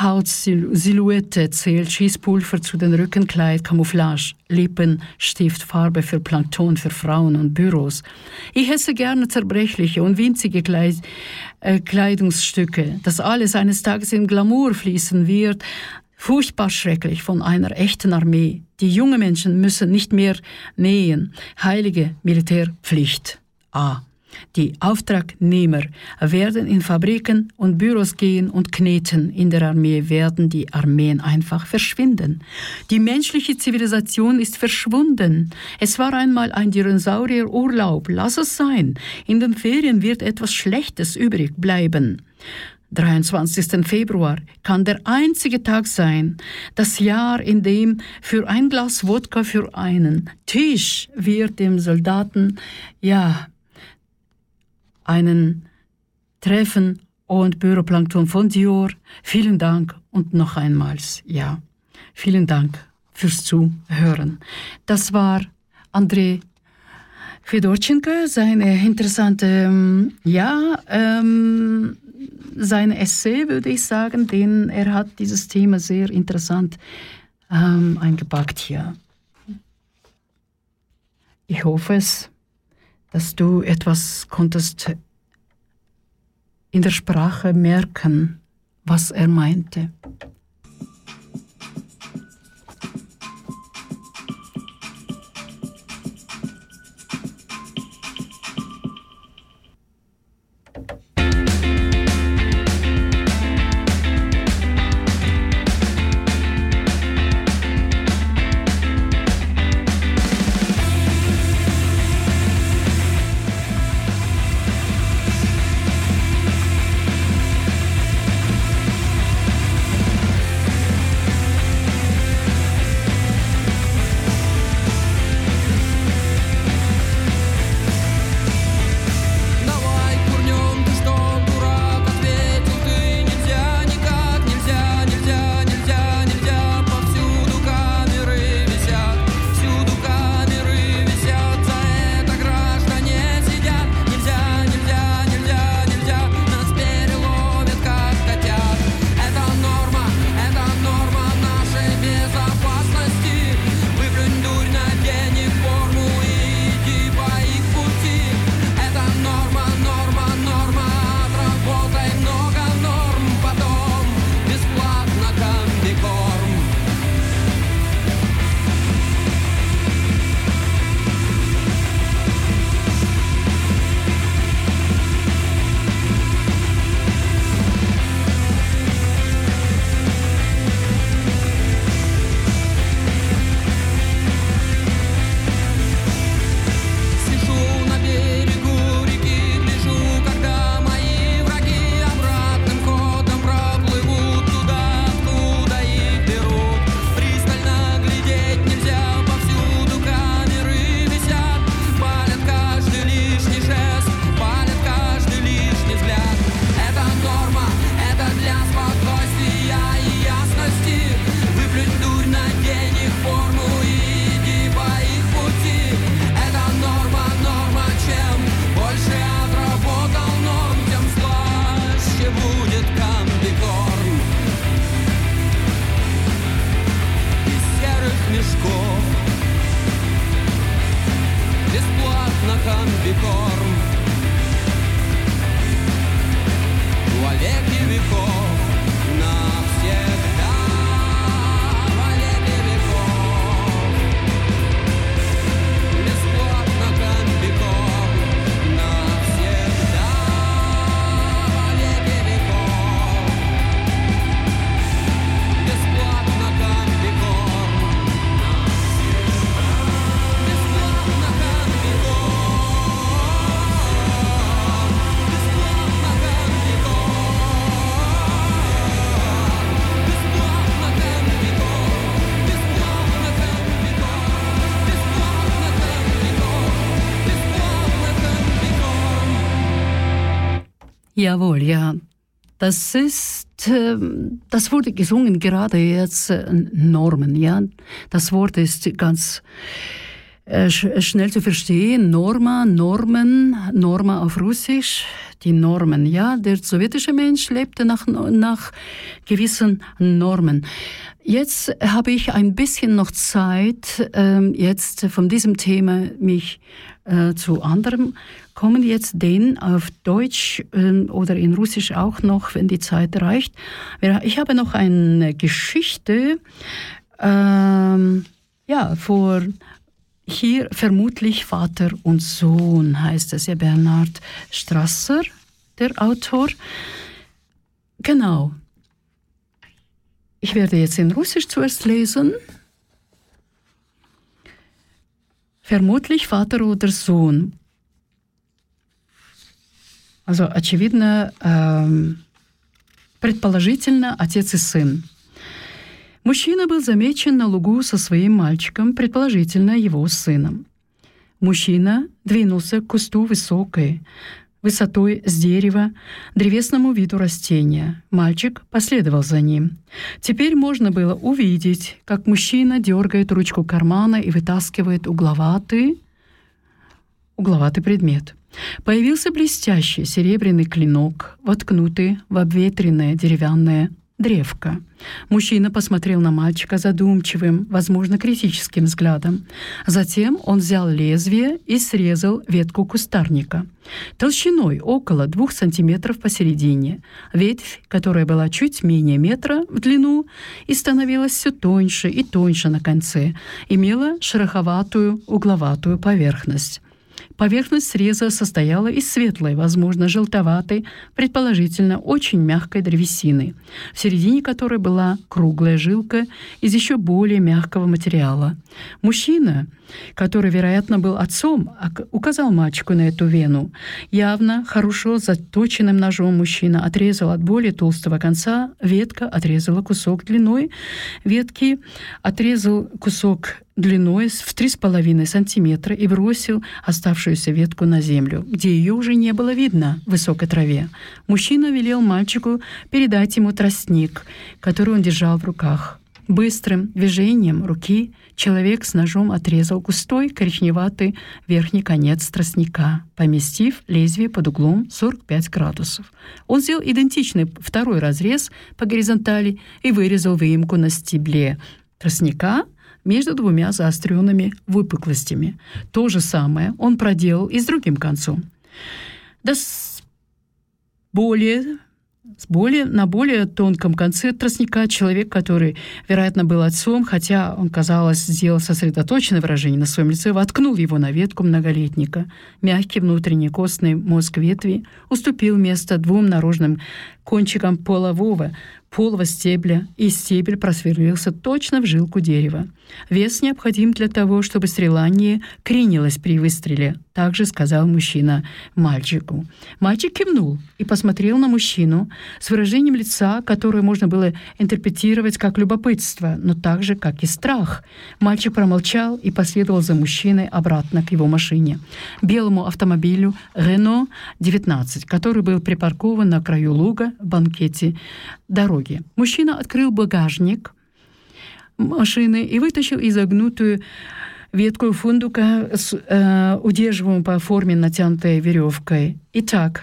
Hautsilhouette zählt Schießpulver zu den Rückenkleid, Camouflage, Lippenstift, Farbe für Plankton für Frauen und Büros. Ich esse gerne zerbrechliche und winzige Kleid äh, Kleidungsstücke. Das alles eines Tages in Glamour fließen wird, furchtbar schrecklich von einer echten Armee. Die jungen Menschen müssen nicht mehr nähen. Heilige Militärpflicht. A. Die Auftragnehmer werden in Fabriken und Büros gehen und kneten. In der Armee werden die Armeen einfach verschwinden. Die menschliche Zivilisation ist verschwunden. Es war einmal ein Dinosaurierurlaub. Lass es sein. In den Ferien wird etwas Schlechtes übrig bleiben. 23. Februar kann der einzige Tag sein, das Jahr, in dem für ein Glas Wodka für einen Tisch wird dem Soldaten, ja, einen Treffen und Büroplankton von Dior. Vielen Dank und noch einmals, ja, vielen Dank fürs Zuhören. Das war André Fedorchenko, seine interessante, ähm, ja, ähm, sein Essay, würde ich sagen, denn er hat dieses Thema sehr interessant ähm, eingepackt hier. Ich hoffe es, dass du etwas konntest in der Sprache merken, was er meinte. Jawohl, ja. Das ist, äh, das wurde gesungen gerade jetzt äh, Normen, ja. Das Wort ist ganz äh, sch schnell zu verstehen. Norma, Normen, Norma auf Russisch, die Normen, ja. Der sowjetische Mensch lebte nach, nach gewissen Normen. Jetzt habe ich ein bisschen noch Zeit, ähm, jetzt von diesem Thema mich äh, zu anderem kommen jetzt den auf Deutsch ähm, oder in Russisch auch noch, wenn die Zeit reicht. Ich habe noch eine Geschichte, ähm, ja, vor hier vermutlich Vater und Sohn heißt es ja Bernhard Strasser, der Autor. Genau. Ich werde jetzt in Russisch zuerst lesen. Vermutlich Vater oder Sohn. Also, очевидно, эм, предположительно, отец и сын. Мужчина был замечен на лугу со своим мальчиком, предположительно его сыном. Мужчина двинулся к кусту высокой, высотой с дерева, древесному виду растения. Мальчик последовал за ним. Теперь можно было увидеть, как мужчина дергает ручку кармана и вытаскивает угловатый, угловатый предмет. Появился блестящий серебряный клинок, воткнутый в обветренное деревянное древко. Мужчина посмотрел на мальчика задумчивым, возможно, критическим взглядом. Затем он взял лезвие и срезал ветку кустарника. Толщиной около двух сантиметров посередине. Ветвь, которая была чуть менее метра в длину и становилась все тоньше и тоньше на конце, имела шероховатую угловатую поверхность. Поверхность среза состояла из светлой, возможно, желтоватой, предположительно очень мягкой древесины, в середине которой была круглая жилка из еще более мягкого материала. Мужчина, который, вероятно, был отцом, указал мальчику на эту вену. Явно хорошо заточенным ножом мужчина отрезал от более толстого конца, ветка отрезала кусок длиной, ветки отрезал кусок длиной в 3,5 сантиметра и бросил оставшуюся ветку на землю, где ее уже не было видно в высокой траве. Мужчина велел мальчику передать ему тростник, который он держал в руках. Быстрым движением руки человек с ножом отрезал густой коричневатый верхний конец тростника, поместив лезвие под углом 45 градусов. Он сделал идентичный второй разрез по горизонтали и вырезал выемку на стебле тростника между двумя заостренными выпуклостями. То же самое он проделал и с другим концом. Да с более с более, на более тонком конце тростника человек, который, вероятно, был отцом, хотя он, казалось, сделал сосредоточенное выражение на своем лице, воткнул его на ветку многолетника. Мягкий внутренний костный мозг ветви уступил место двум наружным кончикам полового, полого стебля, и стебель просверлился точно в жилку дерева. Вес необходим для того, чтобы стрела не кренилась при выстреле, также сказал мужчина мальчику. Мальчик кивнул и посмотрел на мужчину с выражением лица, которое можно было интерпретировать как любопытство, но также как и страх. Мальчик промолчал и последовал за мужчиной обратно к его машине, белому автомобилю Renault 19, который был припаркован на краю луга в банкете дороги. Мужчина открыл багажник машины и вытащил изогнутую ветку фундука, с, э, удерживаемую по форме натянутой веревкой. Итак,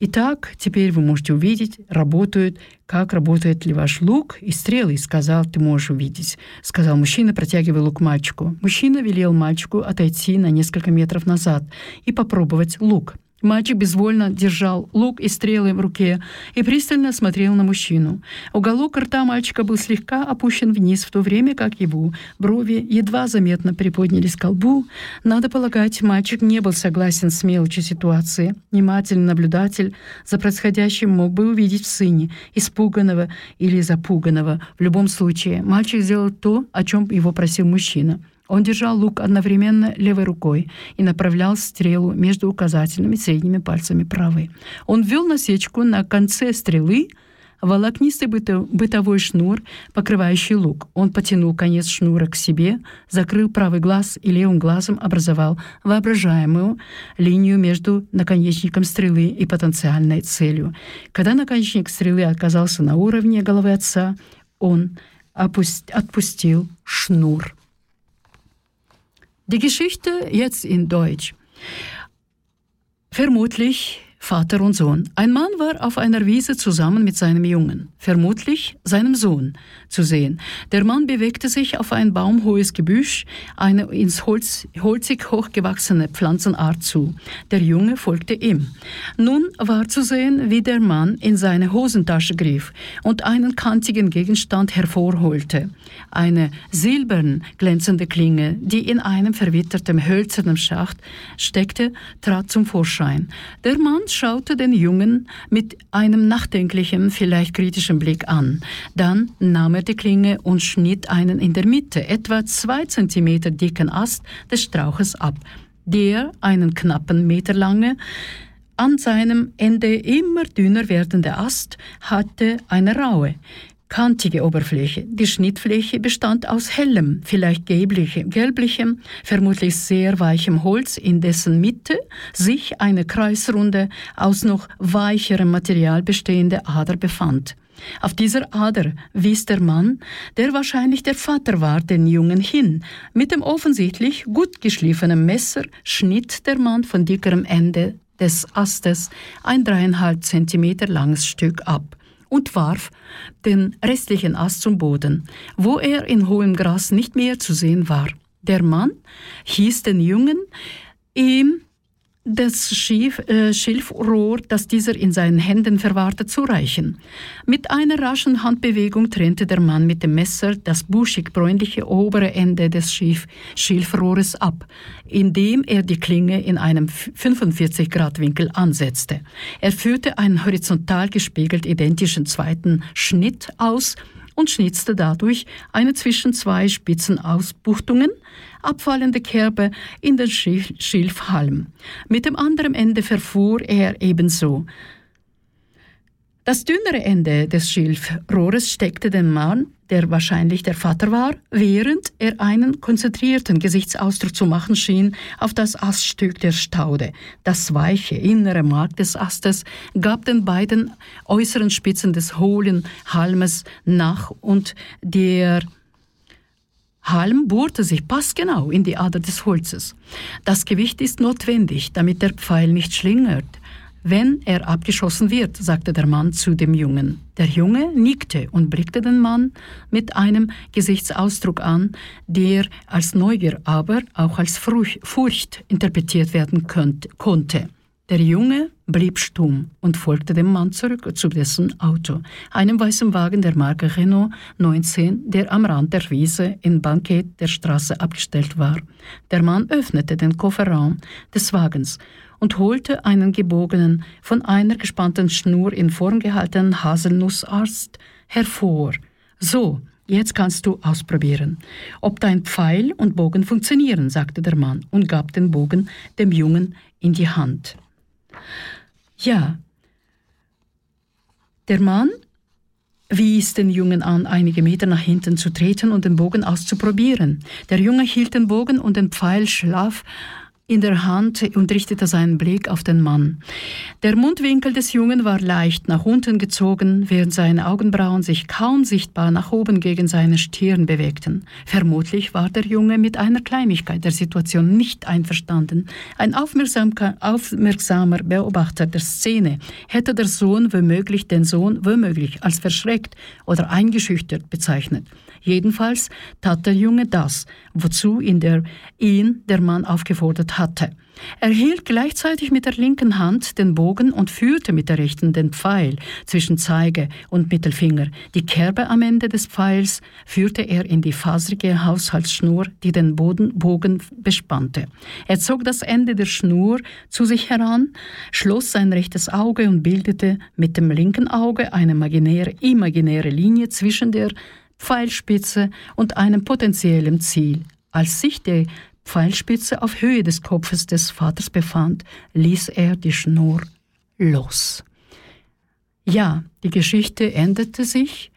Итак, теперь вы можете увидеть, работают, как работает ли ваш лук и стрелы, сказал, ты можешь увидеть, сказал мужчина, протягивая лук мальчику. Мужчина велел мальчику отойти на несколько метров назад и попробовать лук. Мальчик безвольно держал лук и стрелы в руке и пристально смотрел на мужчину. Уголок рта мальчика был слегка опущен вниз, в то время как его брови едва заметно приподнялись к колбу. Надо полагать, мальчик не был согласен с мелочью ситуации. Внимательный наблюдатель за происходящим мог бы увидеть в сыне испуганного или запуганного. В любом случае, мальчик сделал то, о чем его просил мужчина — он держал лук одновременно левой рукой и направлял стрелу между указательными и средними пальцами правой. Он ввел насечку на конце стрелы волокнистый бытовой шнур, покрывающий лук. Он потянул конец шнура к себе, закрыл правый глаз и левым глазом образовал воображаемую линию между наконечником стрелы и потенциальной целью. Когда наконечник стрелы оказался на уровне головы отца, он отпустил шнур. Die Geschichte jetzt in Deutsch. Vermutlich Vater und Sohn. Ein Mann war auf einer Wiese zusammen mit seinem Jungen, vermutlich seinem Sohn, zu sehen. Der Mann bewegte sich auf ein baumhohes Gebüsch, eine ins Holz, holzig hochgewachsene Pflanzenart zu. Der Junge folgte ihm. Nun war zu sehen, wie der Mann in seine Hosentasche griff und einen kantigen Gegenstand hervorholte. Eine silbern glänzende Klinge, die in einem verwitterten hölzernen Schacht steckte, trat zum Vorschein. Der Mann schaute den Jungen mit einem nachdenklichen, vielleicht kritischen Blick an. Dann nahm er die Klinge und schnitt einen in der Mitte, etwa zwei Zentimeter dicken Ast des Strauches ab, der einen knappen Meter lange, an seinem Ende immer dünner werdende Ast hatte eine raue, kantige Oberfläche. Die Schnittfläche bestand aus hellem, vielleicht gelblichem, gelblichem, vermutlich sehr weichem Holz, in dessen Mitte sich eine kreisrunde, aus noch weicherem Material bestehende Ader befand. Auf dieser Ader wies der Mann, der wahrscheinlich der Vater war, den Jungen hin. Mit dem offensichtlich gut geschliffenen Messer schnitt der Mann von dickerem Ende des Astes ein dreieinhalb Zentimeter langes Stück ab und warf den restlichen Ast zum Boden, wo er in hohem Gras nicht mehr zu sehen war. Der Mann hieß den Jungen, ihm das Schilf, äh, Schilfrohr, das dieser in seinen Händen verwahrte, zu reichen. Mit einer raschen Handbewegung trennte der Mann mit dem Messer das buschig-bräunliche obere Ende des Schilf Schilfrohres ab, indem er die Klinge in einem 45-Grad-Winkel ansetzte. Er führte einen horizontal gespiegelt identischen zweiten Schnitt aus und schnitzte dadurch eine zwischen zwei spitzen Ausbuchtungen abfallende Kerbe in den Schilfhalm. Mit dem anderen Ende verfuhr er ebenso. Das dünnere Ende des Schilfrohres steckte den Mann, der wahrscheinlich der Vater war, während er einen konzentrierten Gesichtsausdruck zu machen schien, auf das Aststück der Staude. Das weiche innere Mark des Astes gab den beiden äußeren Spitzen des hohlen Halmes nach und der Halm bohrte sich passgenau in die Ader des Holzes. Das Gewicht ist notwendig, damit der Pfeil nicht schlingert. Wenn er abgeschossen wird, sagte der Mann zu dem Jungen. Der Junge nickte und blickte den Mann mit einem Gesichtsausdruck an, der als Neugier, aber auch als Furcht interpretiert werden konnte. Der Junge blieb stumm und folgte dem Mann zurück zu dessen Auto, einem weißen Wagen der Marke Renault 19, der am Rand der Wiese in Banket der Straße abgestellt war. Der Mann öffnete den Kofferraum des Wagens und holte einen gebogenen, von einer gespannten Schnur in Form gehaltenen Haselnussast hervor. So, Jetzt kannst du ausprobieren, ob dein Pfeil und Bogen funktionieren, sagte der Mann und gab den Bogen dem Jungen in die Hand. Ja, der Mann wies den Jungen an, einige Meter nach hinten zu treten und den Bogen auszuprobieren. Der Junge hielt den Bogen und den Pfeil schlaff in der Hand und richtete seinen Blick auf den Mann. Der Mundwinkel des Jungen war leicht nach unten gezogen, während seine Augenbrauen sich kaum sichtbar nach oben gegen seine Stirn bewegten. Vermutlich war der Junge mit einer Kleinigkeit der Situation nicht einverstanden. Ein aufmerksamer Beobachter der Szene hätte der Sohn womöglich den Sohn womöglich als verschreckt oder eingeschüchtert bezeichnet. Jedenfalls tat der Junge das, wozu ihn der, ihn der Mann aufgefordert hatte. Er hielt gleichzeitig mit der linken Hand den Bogen und führte mit der rechten den Pfeil zwischen Zeige und Mittelfinger. Die Kerbe am Ende des Pfeils führte er in die faserige Haushaltsschnur, die den Boden, Bogen bespannte. Er zog das Ende der Schnur zu sich heran, schloss sein rechtes Auge und bildete mit dem linken Auge eine imaginäre, imaginäre Linie zwischen der Pfeilspitze und einem potenziellen Ziel. Als sich die Pfeilspitze auf Höhe des Kopfes des Vaters befand, ließ er die Schnur los. Ja, die Geschichte änderte sich.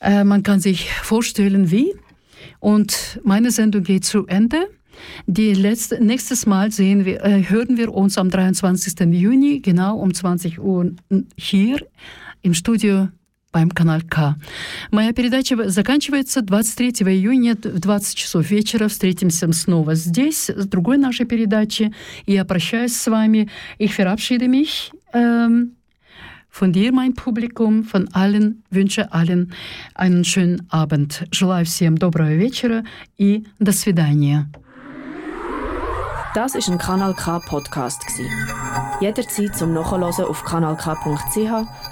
Äh, man kann sich vorstellen, wie. Und meine Sendung geht zu Ende. Die letzte, nächstes Mal sehen wir, äh, hören wir uns am 23. Juni, genau um 20 Uhr hier im Studio beim Kanal К. Моя передача заканчивается 23 июня в 20 часов вечера. Встретимся снова здесь с другой нашей передачи. Я прощаюсь с вами. Ich verabschiede mich. Ähm, von dir, mein Publikum, von allen, wünsche allen einen schönen Abend. Желаю всем доброго вечера и до свидания. Das ist ein Kanal K Podcast Jederzeit zum Nachhören auf kanalk.ch